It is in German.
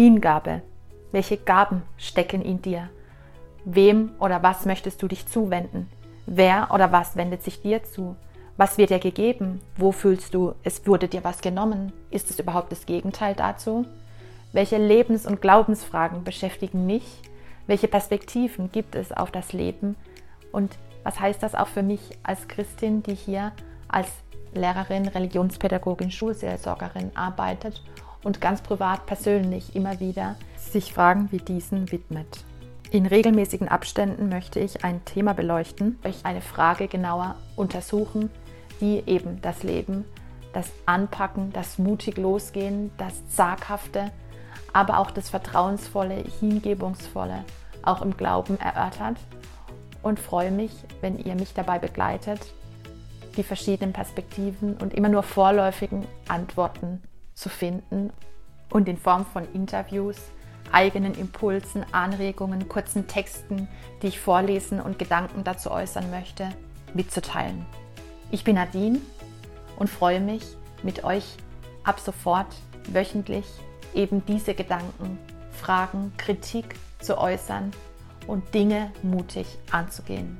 Hingabe. Welche Gaben stecken in dir? Wem oder was möchtest du dich zuwenden? Wer oder was wendet sich dir zu? Was wird dir gegeben? Wo fühlst du, es wurde dir was genommen? Ist es überhaupt das Gegenteil dazu? Welche Lebens- und Glaubensfragen beschäftigen mich? Welche Perspektiven gibt es auf das Leben? Und was heißt das auch für mich als Christin, die hier als Lehrerin, Religionspädagogin, Schulseelsorgerin arbeitet und ganz privat, persönlich immer wieder sich Fragen wie diesen widmet? In regelmäßigen Abständen möchte ich ein Thema beleuchten, euch eine Frage genauer untersuchen, die eben das Leben, das Anpacken, das mutig losgehen, das zaghafte, aber auch das vertrauensvolle, hingebungsvolle auch im Glauben erörtert und freue mich, wenn ihr mich dabei begleitet, die verschiedenen Perspektiven und immer nur vorläufigen Antworten zu finden und in Form von Interviews, eigenen Impulsen, Anregungen, kurzen Texten, die ich vorlesen und Gedanken dazu äußern möchte, mitzuteilen. Ich bin Nadine und freue mich, mit euch ab sofort wöchentlich eben diese Gedanken, Fragen, Kritik zu äußern und Dinge mutig anzugehen.